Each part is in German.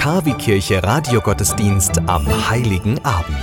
Der Kavi-Kirche Radiogottesdienst am Heiligen Abend.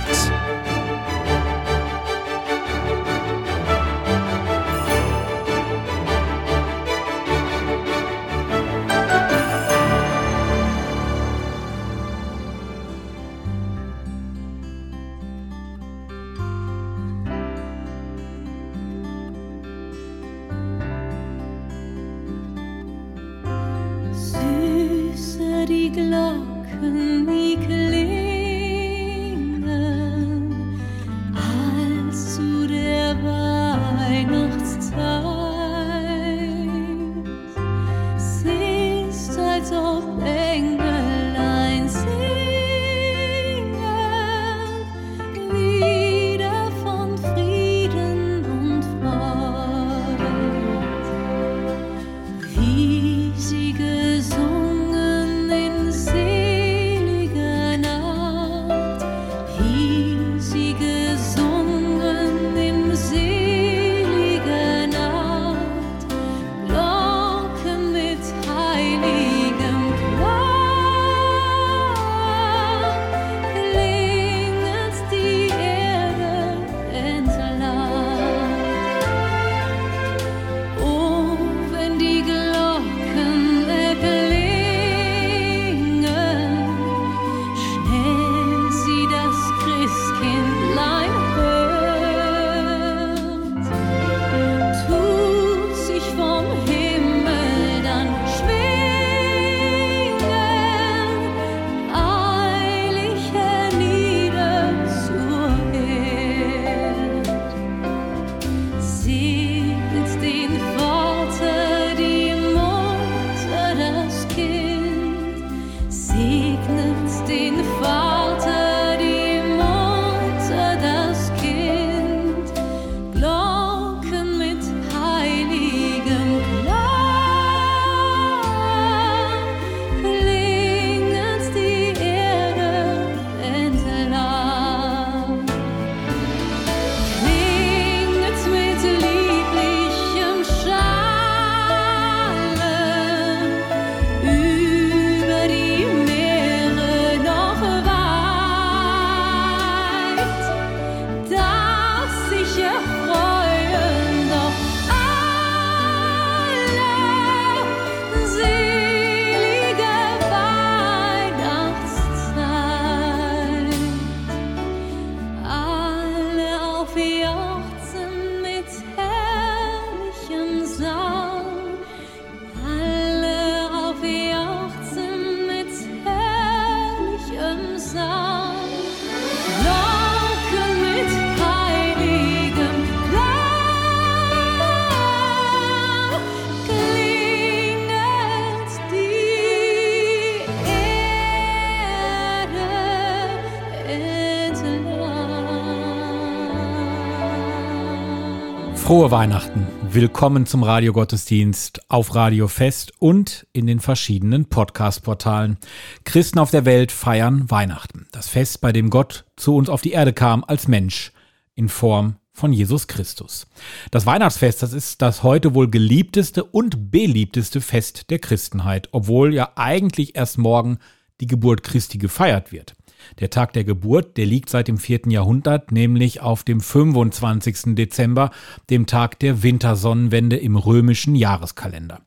Frohe Weihnachten. Willkommen zum Radiogottesdienst auf Radio Fest und in den verschiedenen Podcast-Portalen. Christen auf der Welt feiern Weihnachten. Das Fest, bei dem Gott zu uns auf die Erde kam als Mensch in Form von Jesus Christus. Das Weihnachtsfest, das ist das heute wohl geliebteste und beliebteste Fest der Christenheit, obwohl ja eigentlich erst morgen die Geburt Christi gefeiert wird. Der Tag der Geburt, der liegt seit dem 4. Jahrhundert, nämlich auf dem 25. Dezember, dem Tag der Wintersonnenwende im römischen Jahreskalender.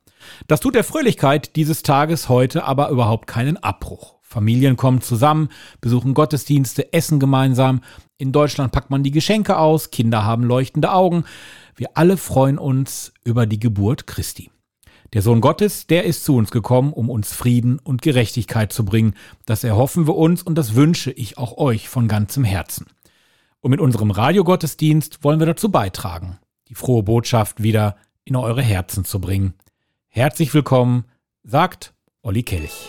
Das tut der Fröhlichkeit dieses Tages heute aber überhaupt keinen Abbruch. Familien kommen zusammen, besuchen Gottesdienste, essen gemeinsam. In Deutschland packt man die Geschenke aus, Kinder haben leuchtende Augen. Wir alle freuen uns über die Geburt Christi. Der Sohn Gottes, der ist zu uns gekommen, um uns Frieden und Gerechtigkeit zu bringen. Das erhoffen wir uns und das wünsche ich auch euch von ganzem Herzen. Und mit unserem Radiogottesdienst wollen wir dazu beitragen, die frohe Botschaft wieder in eure Herzen zu bringen. Herzlich willkommen, sagt Olli Kelch.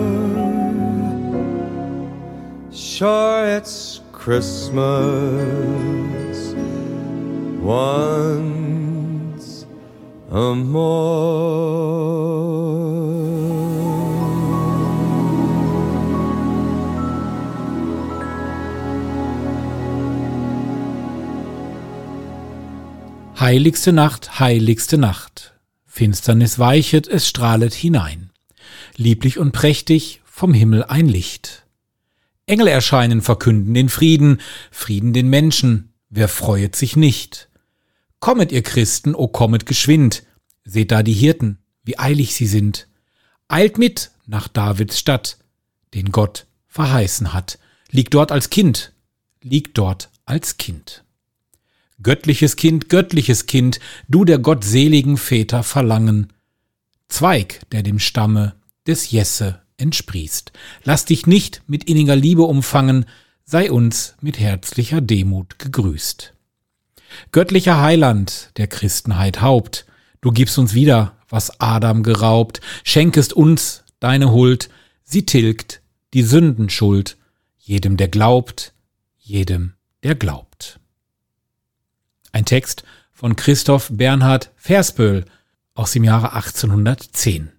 Sure, it's Christmas once more. Heiligste Nacht, heiligste Nacht. Finsternis weichet, es strahlet hinein. Lieblich und prächtig vom Himmel ein Licht. Engel erscheinen, verkünden den Frieden, Frieden den Menschen, wer freuet sich nicht? Kommet, ihr Christen, o kommet geschwind, seht da die Hirten, wie eilig sie sind. Eilt mit nach Davids Stadt, den Gott verheißen hat. Liegt dort als Kind, liegt dort als Kind. Göttliches Kind, göttliches Kind, du der gottseligen Väter Verlangen. Zweig, der dem Stamme des Jesse entsprießt. Lass dich nicht mit inniger Liebe umfangen, sei uns mit herzlicher Demut gegrüßt. Göttlicher Heiland, der Christenheit Haupt, du gibst uns wieder, was Adam geraubt, schenkest uns deine Huld, sie tilgt die Sündenschuld, jedem, der glaubt, jedem, der glaubt. Ein Text von Christoph Bernhard Versböhl aus dem Jahre 1810.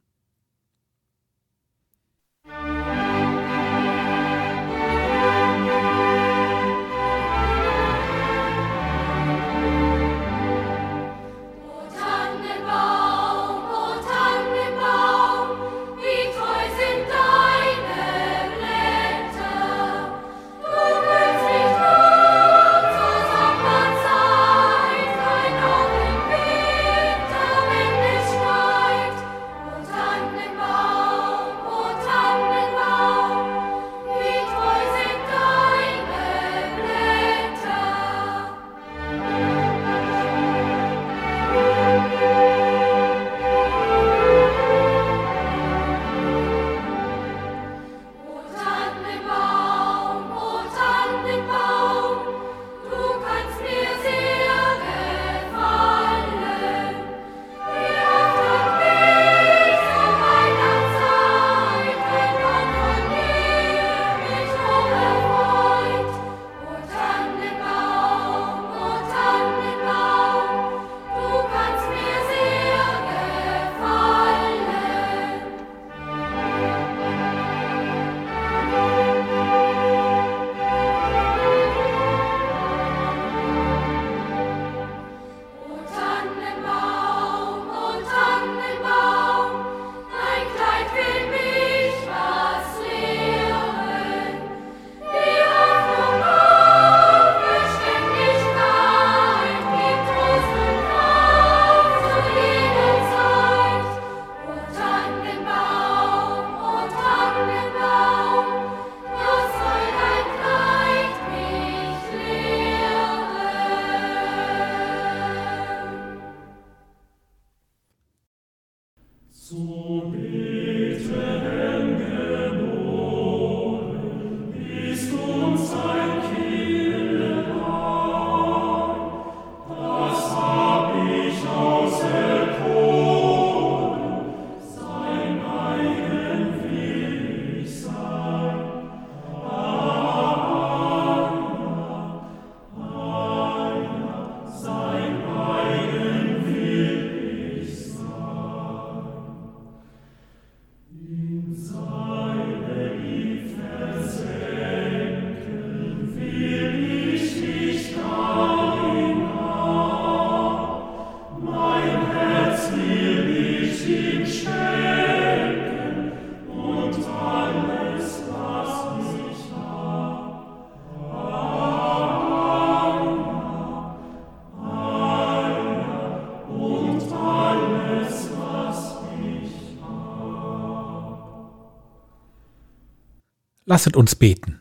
Lasset uns beten.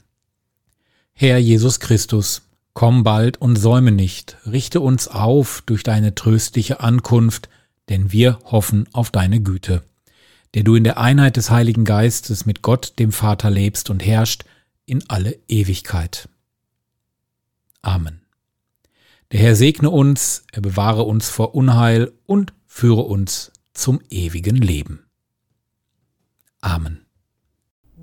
Herr Jesus Christus, komm bald und säume nicht, richte uns auf durch deine tröstliche Ankunft, denn wir hoffen auf deine Güte, der du in der Einheit des Heiligen Geistes mit Gott, dem Vater, lebst und herrscht in alle Ewigkeit. Amen. Der Herr segne uns, er bewahre uns vor Unheil und führe uns zum ewigen Leben. Amen.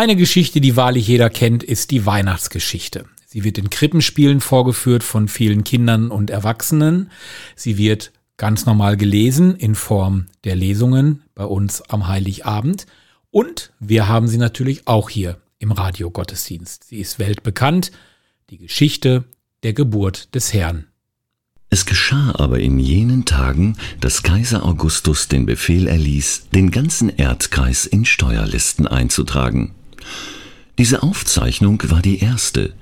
Eine Geschichte, die wahrlich jeder kennt, ist die Weihnachtsgeschichte. Sie wird in Krippenspielen vorgeführt von vielen Kindern und Erwachsenen. Sie wird ganz normal gelesen in Form der Lesungen bei uns am Heiligabend. Und wir haben sie natürlich auch hier im Radiogottesdienst. Sie ist weltbekannt, die Geschichte der Geburt des Herrn. Es geschah aber in jenen Tagen, dass Kaiser Augustus den Befehl erließ, den ganzen Erdkreis in Steuerlisten einzutragen. Diese Aufzeichnung war die erste.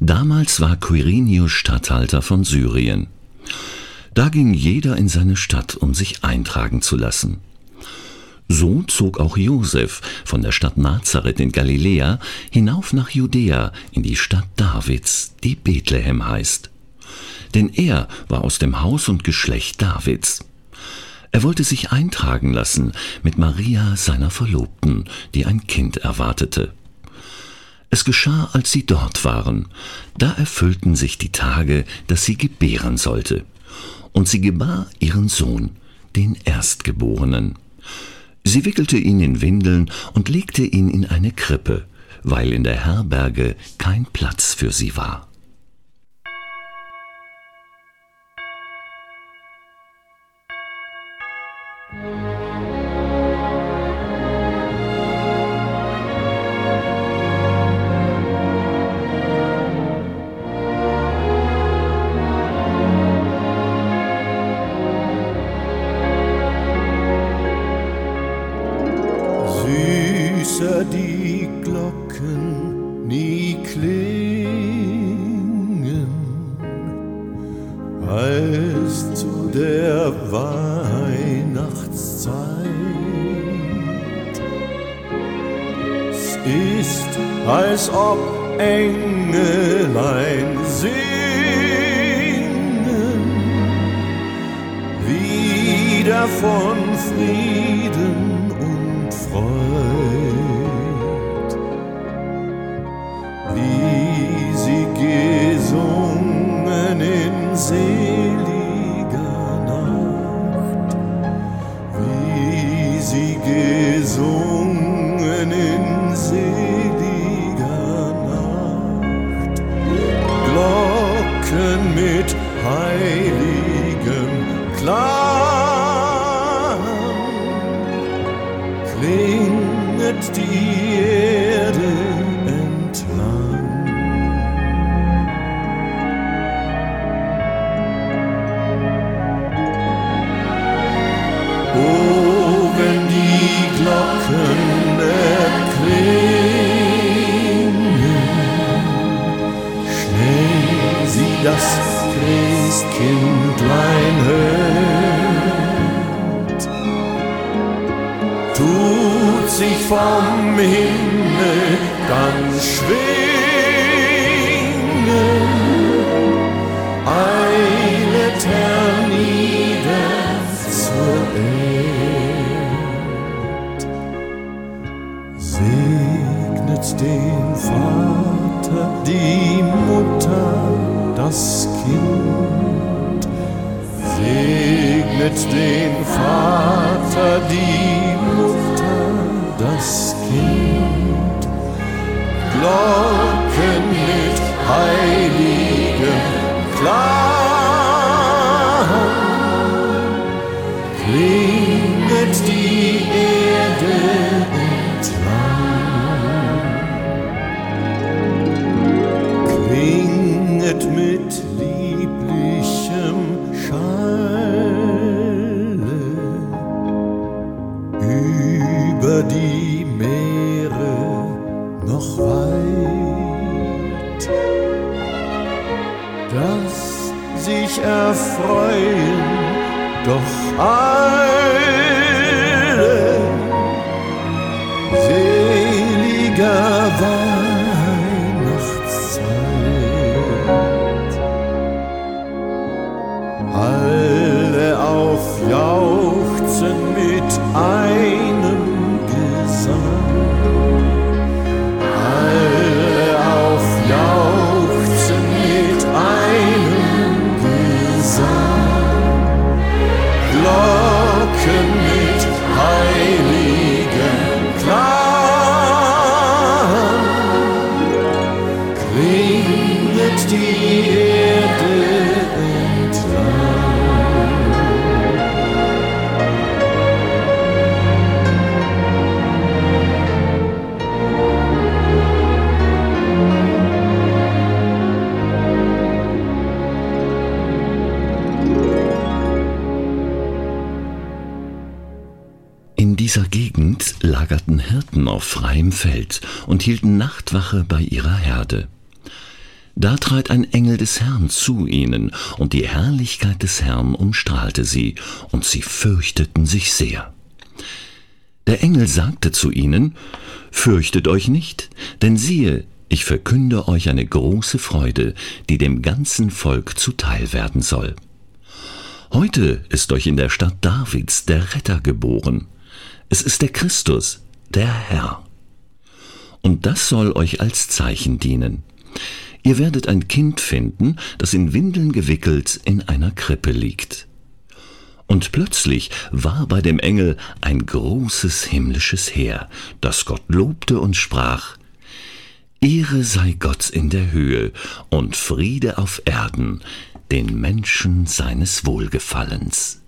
Damals war Quirinius Statthalter von Syrien. Da ging jeder in seine Stadt, um sich eintragen zu lassen. So zog auch Josef von der Stadt Nazareth in Galiläa hinauf nach Judäa in die Stadt Davids, die Bethlehem heißt. Denn er war aus dem Haus und Geschlecht Davids. Er wollte sich eintragen lassen mit Maria, seiner Verlobten, die ein Kind erwartete. Es geschah, als sie dort waren. Da erfüllten sich die Tage, dass sie gebären sollte. Und sie gebar ihren Sohn, den Erstgeborenen. Sie wickelte ihn in Windeln und legte ihn in eine Krippe, weil in der Herberge kein Platz für sie war. als ob Engelein singen, wieder von Frieden. Sich vom Himmel ganz schwingen, eilet hernieder zur Erd. Segnet den Vater, die Mutter, das Kind. Segnet den Vater, die Mutter, das. Glocken mit heiligem Klang klinget die Glocken mit heiligem dieser Gegend lagerten Hirten auf freiem Feld und hielten Nachtwache bei ihrer Herde. Da trat ein Engel des Herrn zu ihnen, und die Herrlichkeit des Herrn umstrahlte sie, und sie fürchteten sich sehr. Der Engel sagte zu ihnen, Fürchtet euch nicht, denn siehe, ich verkünde euch eine große Freude, die dem ganzen Volk zuteil werden soll. Heute ist euch in der Stadt Davids der Retter geboren. Es ist der Christus, der Herr. Und das soll euch als Zeichen dienen. Ihr werdet ein Kind finden, das in Windeln gewickelt in einer Krippe liegt. Und plötzlich war bei dem Engel ein großes himmlisches Heer, das Gott lobte und sprach, Ehre sei Gott in der Höhe und Friede auf Erden, den Menschen seines Wohlgefallens.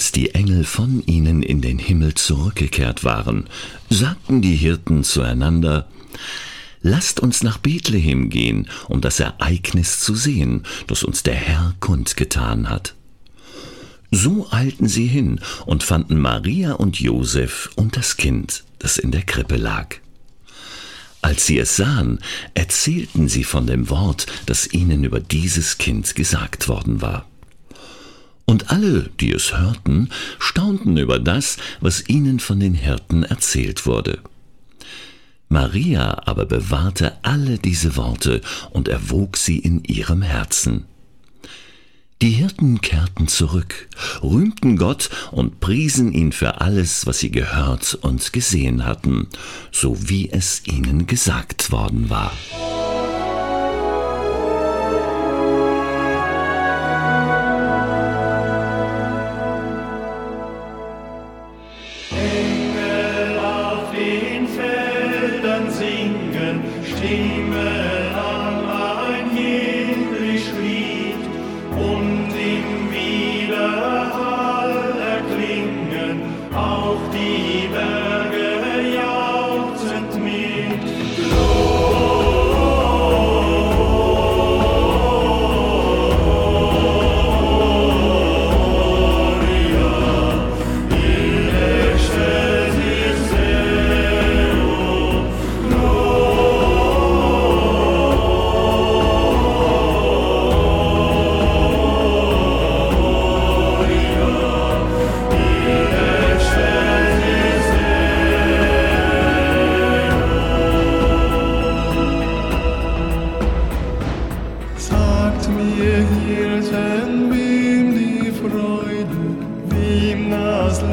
Als die Engel von ihnen in den Himmel zurückgekehrt waren, sagten die Hirten zueinander, Lasst uns nach Bethlehem gehen, um das Ereignis zu sehen, das uns der Herr kundgetan hat. So eilten sie hin und fanden Maria und Josef und das Kind, das in der Krippe lag. Als sie es sahen, erzählten sie von dem Wort, das ihnen über dieses Kind gesagt worden war. Und alle, die es hörten, staunten über das, was ihnen von den Hirten erzählt wurde. Maria aber bewahrte alle diese Worte und erwog sie in ihrem Herzen. Die Hirten kehrten zurück, rühmten Gott und priesen ihn für alles, was sie gehört und gesehen hatten, so wie es ihnen gesagt worden war.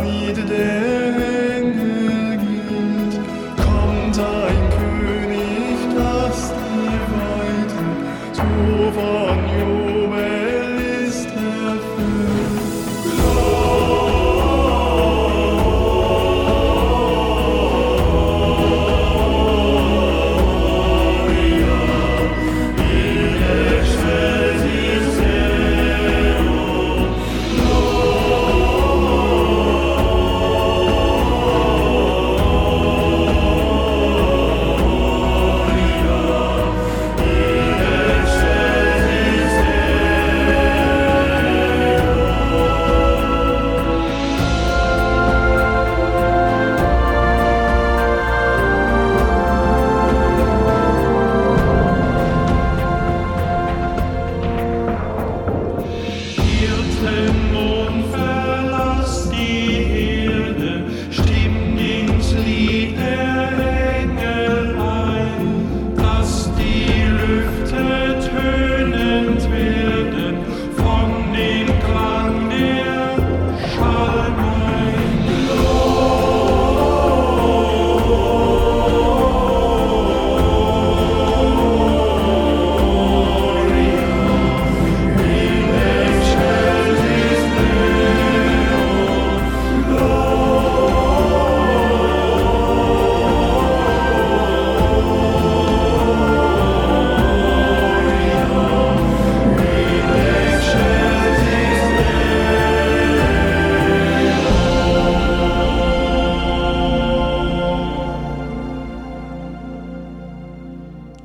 Das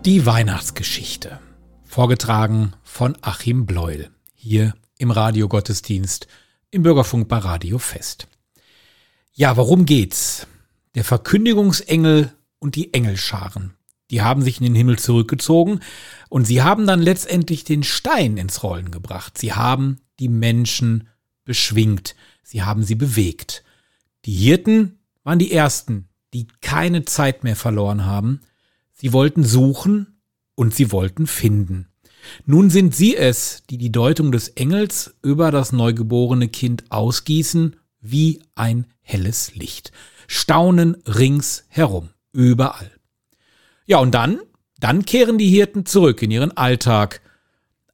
Die Weihnachtsgeschichte. Vorgetragen von Achim Bleuel. Hier im Radiogottesdienst im Bürgerfunk bei Radio Fest. Ja, worum geht's? Der Verkündigungsengel und die Engelscharen. Die haben sich in den Himmel zurückgezogen und sie haben dann letztendlich den Stein ins Rollen gebracht. Sie haben die Menschen beschwingt. Sie haben sie bewegt. Die Hirten waren die ersten, die keine Zeit mehr verloren haben. Sie wollten suchen und sie wollten finden. Nun sind sie es, die die Deutung des Engels über das neugeborene Kind ausgießen wie ein helles Licht. Staunen rings herum, überall. Ja, und dann, dann kehren die Hirten zurück in ihren Alltag.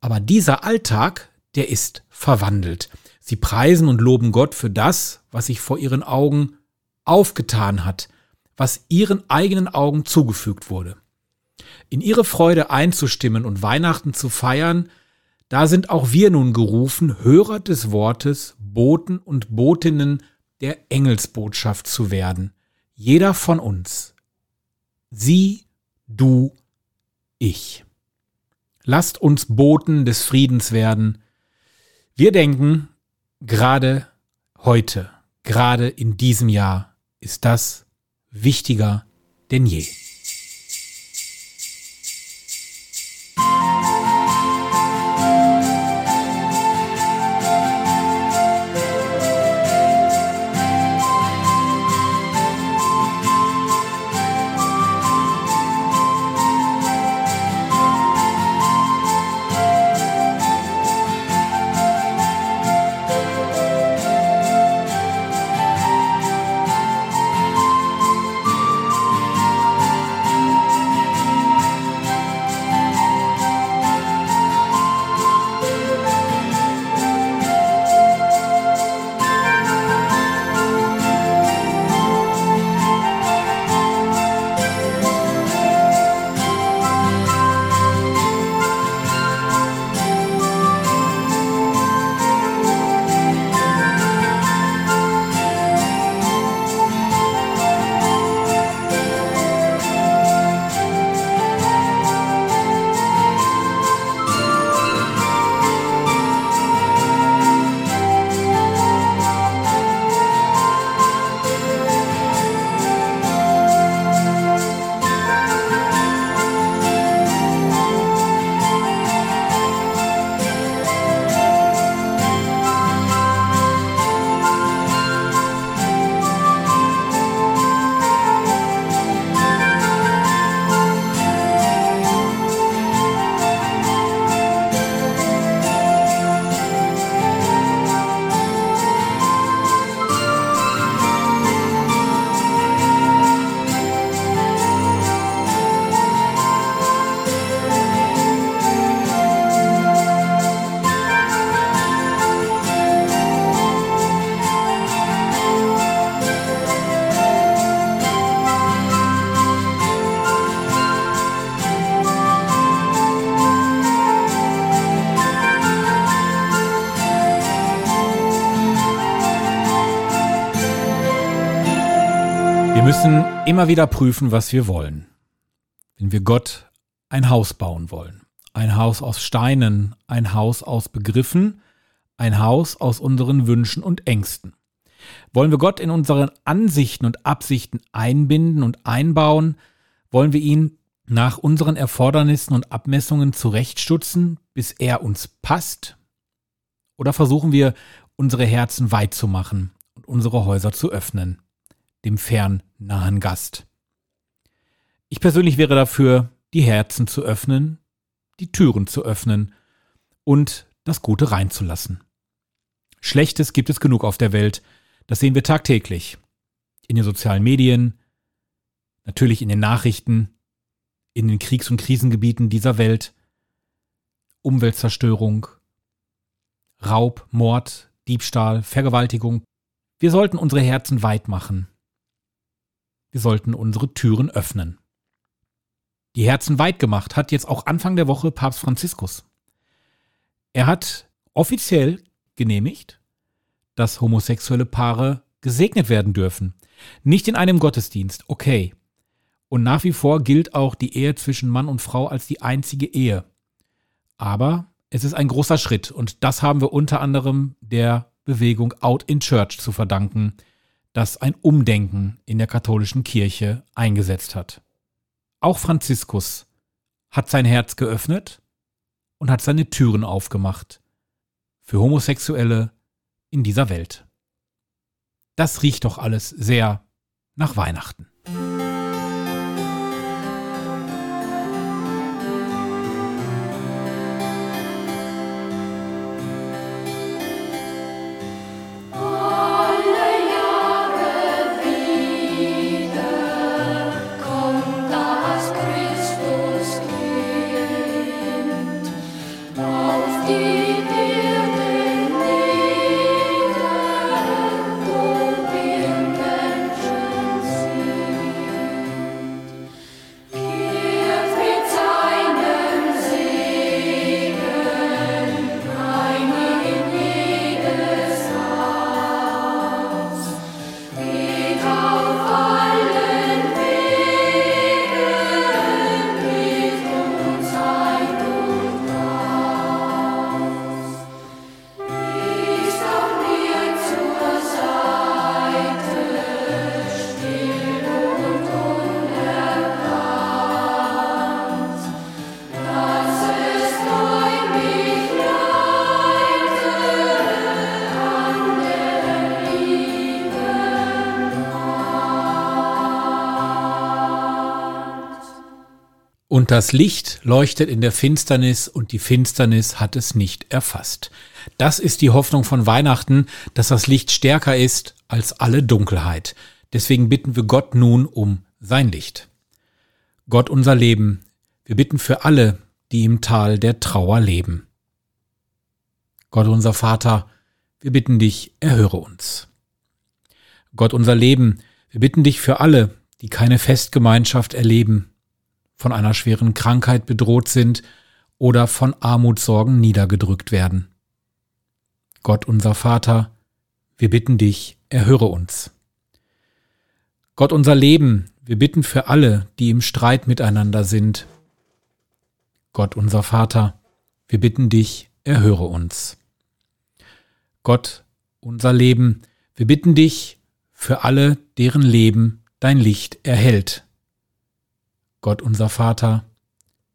Aber dieser Alltag, der ist verwandelt. Sie preisen und loben Gott für das, was sich vor ihren Augen aufgetan hat, was ihren eigenen Augen zugefügt wurde. In ihre Freude einzustimmen und Weihnachten zu feiern, da sind auch wir nun gerufen, Hörer des Wortes, Boten und Botinnen der Engelsbotschaft zu werden. Jeder von uns. Sie, du, ich. Lasst uns Boten des Friedens werden. Wir denken, gerade heute, gerade in diesem Jahr ist das wichtiger denn je. Immer wieder prüfen, was wir wollen. Wenn wir Gott ein Haus bauen wollen. Ein Haus aus Steinen, ein Haus aus Begriffen, ein Haus aus unseren Wünschen und Ängsten. Wollen wir Gott in unseren Ansichten und Absichten einbinden und einbauen? Wollen wir ihn nach unseren Erfordernissen und Abmessungen zurechtstutzen, bis er uns passt? Oder versuchen wir, unsere Herzen weit zu machen und unsere Häuser zu öffnen? Dem fernnahen Gast. Ich persönlich wäre dafür, die Herzen zu öffnen, die Türen zu öffnen und das Gute reinzulassen. Schlechtes gibt es genug auf der Welt, das sehen wir tagtäglich. In den sozialen Medien, natürlich in den Nachrichten, in den Kriegs- und Krisengebieten dieser Welt, Umweltzerstörung, Raub, Mord, Diebstahl, Vergewaltigung. Wir sollten unsere Herzen weit machen wir sollten unsere Türen öffnen. Die Herzen weit gemacht hat jetzt auch Anfang der Woche Papst Franziskus. Er hat offiziell genehmigt, dass homosexuelle Paare gesegnet werden dürfen. Nicht in einem Gottesdienst, okay. Und nach wie vor gilt auch die Ehe zwischen Mann und Frau als die einzige Ehe. Aber es ist ein großer Schritt und das haben wir unter anderem der Bewegung Out in Church zu verdanken, das ein Umdenken in der katholischen Kirche eingesetzt hat. Auch Franziskus hat sein Herz geöffnet und hat seine Türen aufgemacht für Homosexuelle in dieser Welt. Das riecht doch alles sehr nach Weihnachten. Und das Licht leuchtet in der Finsternis und die Finsternis hat es nicht erfasst. Das ist die Hoffnung von Weihnachten, dass das Licht stärker ist als alle Dunkelheit. Deswegen bitten wir Gott nun um sein Licht. Gott unser Leben, wir bitten für alle, die im Tal der Trauer leben. Gott unser Vater, wir bitten dich, erhöre uns. Gott unser Leben, wir bitten dich für alle, die keine Festgemeinschaft erleben, von einer schweren Krankheit bedroht sind oder von Armutssorgen niedergedrückt werden. Gott unser Vater, wir bitten dich, erhöre uns. Gott unser Leben, wir bitten für alle, die im Streit miteinander sind. Gott unser Vater, wir bitten dich, erhöre uns. Gott unser Leben, wir bitten dich für alle, deren Leben dein Licht erhält. Gott unser Vater,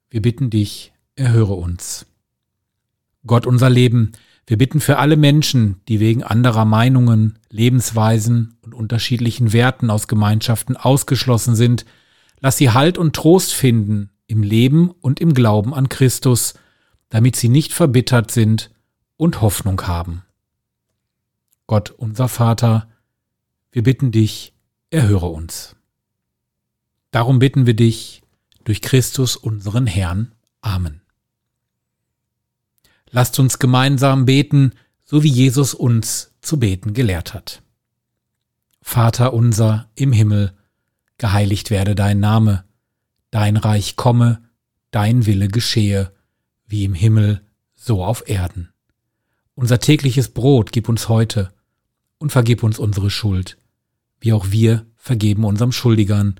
wir bitten dich, erhöre uns. Gott unser Leben, wir bitten für alle Menschen, die wegen anderer Meinungen, Lebensweisen und unterschiedlichen Werten aus Gemeinschaften ausgeschlossen sind, lass sie Halt und Trost finden im Leben und im Glauben an Christus, damit sie nicht verbittert sind und Hoffnung haben. Gott unser Vater, wir bitten dich, erhöre uns. Darum bitten wir dich durch Christus unseren Herrn. Amen. Lasst uns gemeinsam beten, so wie Jesus uns zu beten gelehrt hat. Vater unser im Himmel, geheiligt werde dein Name, dein Reich komme, dein Wille geschehe, wie im Himmel, so auf Erden. Unser tägliches Brot gib uns heute und vergib uns unsere Schuld, wie auch wir vergeben unserem Schuldigern,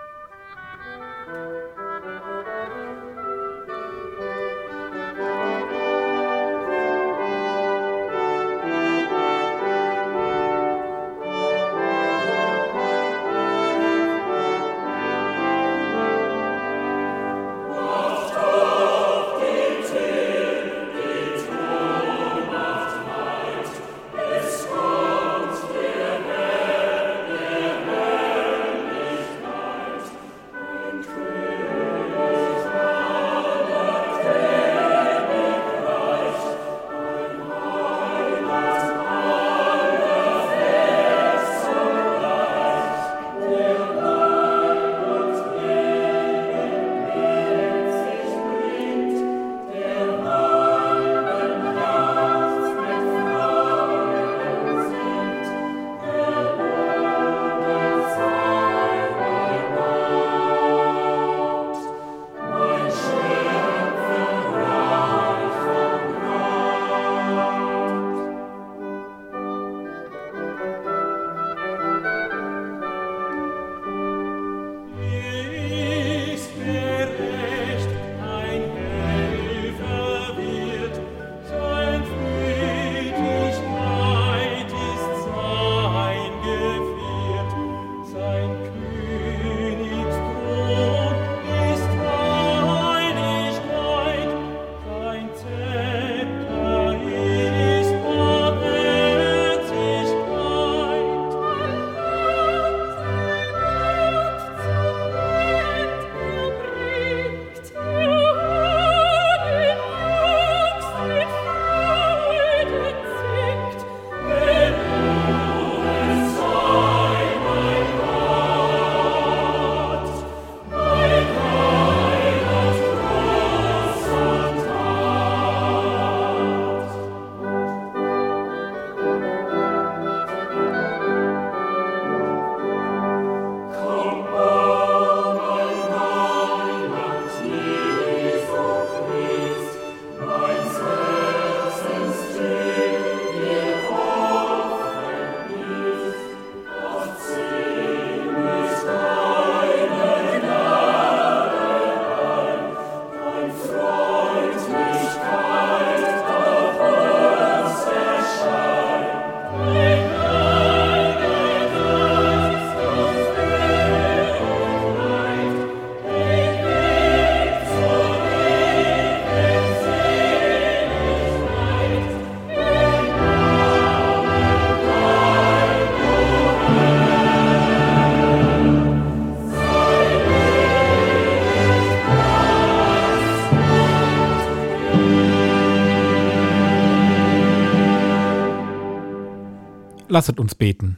Lasset uns beten.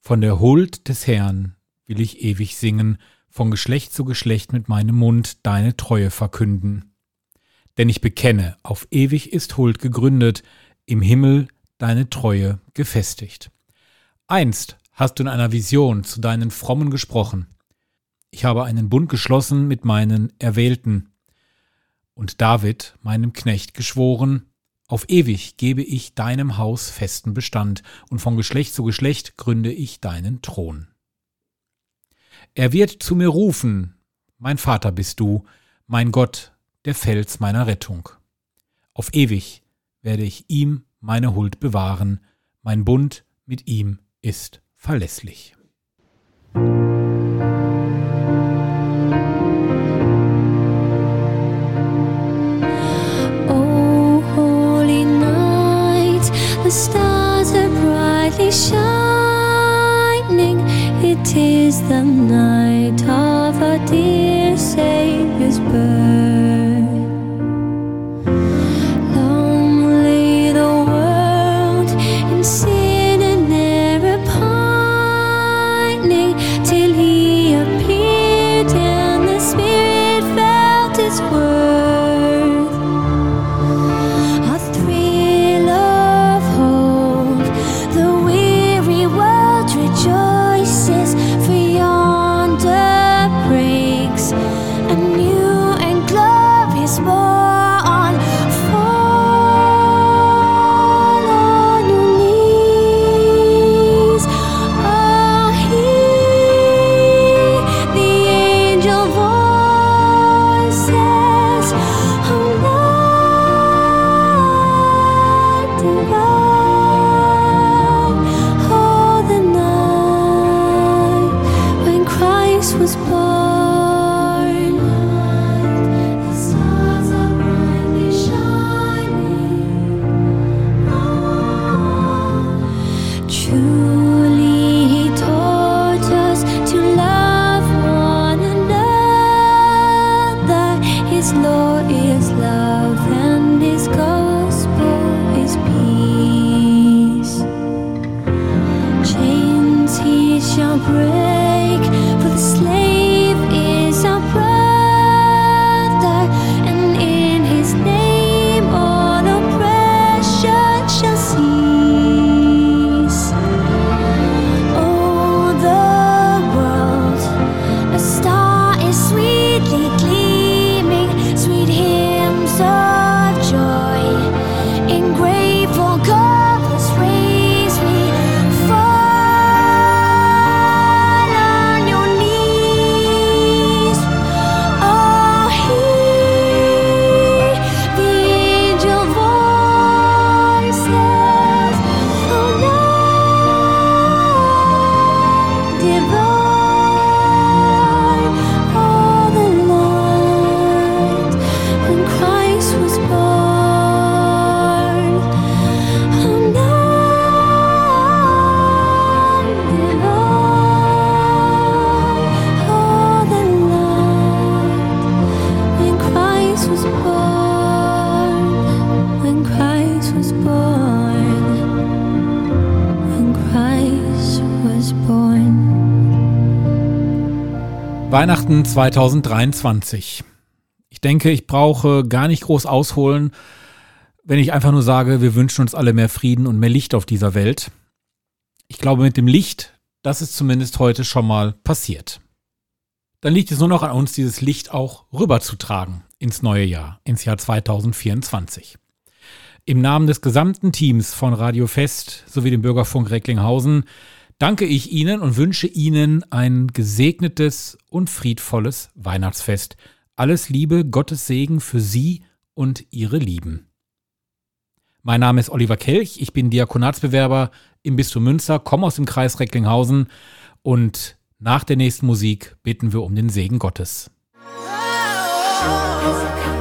Von der Huld des Herrn will ich ewig singen, von Geschlecht zu Geschlecht mit meinem Mund deine Treue verkünden. Denn ich bekenne, auf ewig ist Huld gegründet, im Himmel deine Treue gefestigt. Einst hast du in einer Vision zu deinen Frommen gesprochen. Ich habe einen Bund geschlossen mit meinen Erwählten und David, meinem Knecht, geschworen, auf ewig gebe ich deinem Haus festen Bestand, und von Geschlecht zu Geschlecht gründe ich deinen Thron. Er wird zu mir rufen, mein Vater bist du, mein Gott, der Fels meiner Rettung. Auf ewig werde ich ihm meine Huld bewahren, mein Bund mit ihm ist verlässlich. Shining. It is the night of our dear Savior's birth. Weihnachten 2023. Ich denke, ich brauche gar nicht groß ausholen, wenn ich einfach nur sage, wir wünschen uns alle mehr Frieden und mehr Licht auf dieser Welt. Ich glaube, mit dem Licht, das ist zumindest heute schon mal passiert. Dann liegt es nur noch an uns, dieses Licht auch rüberzutragen ins neue Jahr, ins Jahr 2024. Im Namen des gesamten Teams von Radio Fest sowie dem Bürgerfunk Recklinghausen danke ich Ihnen und wünsche Ihnen ein gesegnetes und friedvolles Weihnachtsfest. Alles Liebe, Gottes Segen für Sie und Ihre Lieben. Mein Name ist Oliver Kelch, ich bin Diakonatsbewerber im Bistum Münster, komme aus dem Kreis Recklinghausen und nach der nächsten Musik bitten wir um den Segen Gottes. Love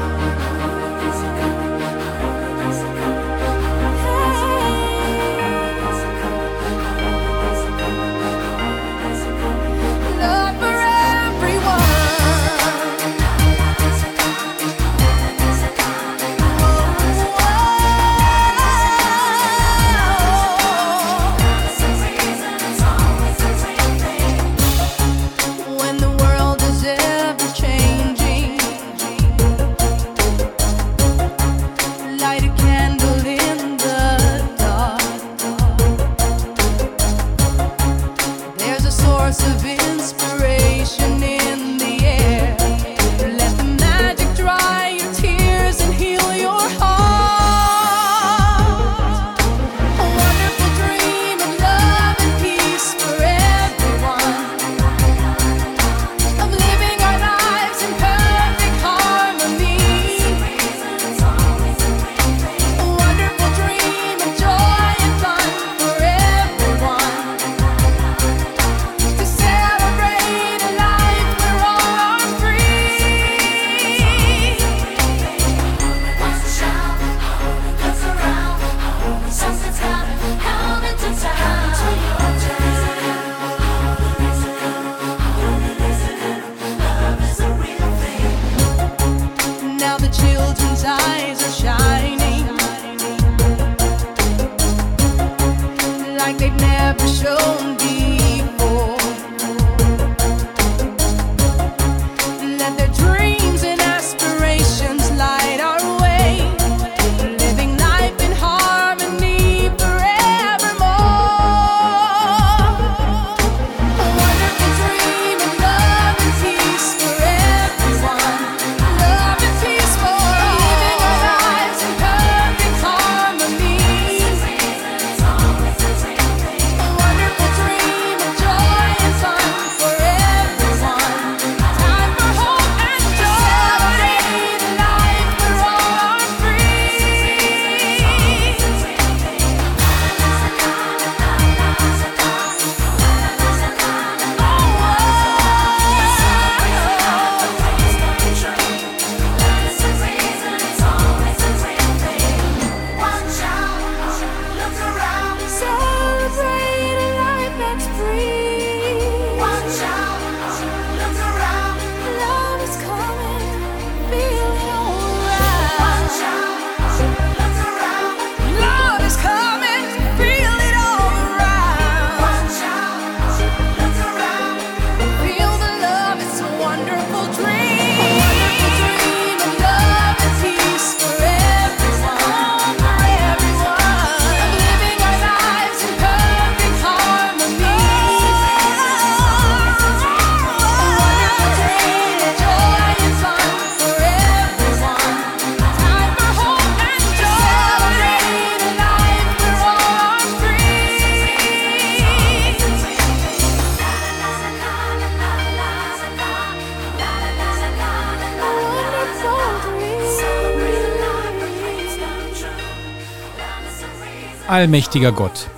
Allmächtiger Gott,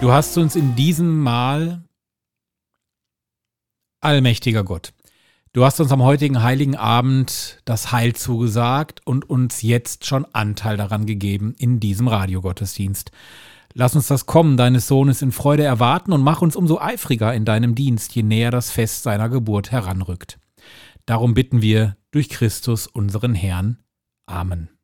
du hast uns in diesem Mal, allmächtiger Gott, du hast uns am heutigen heiligen Abend das Heil zugesagt und uns jetzt schon Anteil daran gegeben in diesem Radiogottesdienst. Lass uns das Kommen deines Sohnes in Freude erwarten und mach uns umso eifriger in deinem Dienst, je näher das Fest seiner Geburt heranrückt. Darum bitten wir durch Christus unseren Herrn. Amen.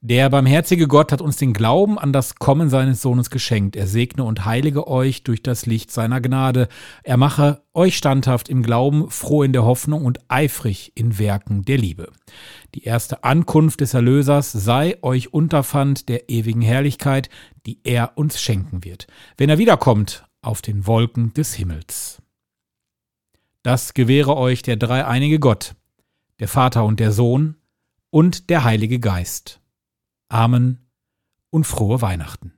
Der barmherzige Gott hat uns den Glauben an das Kommen seines Sohnes geschenkt. Er segne und heilige euch durch das Licht seiner Gnade. Er mache euch standhaft im Glauben, froh in der Hoffnung und eifrig in Werken der Liebe. Die erste Ankunft des Erlösers sei euch Unterpfand der ewigen Herrlichkeit, die er uns schenken wird, wenn er wiederkommt auf den Wolken des Himmels. Das gewähre euch der dreieinige Gott, der Vater und der Sohn und der Heilige Geist. Amen und frohe Weihnachten.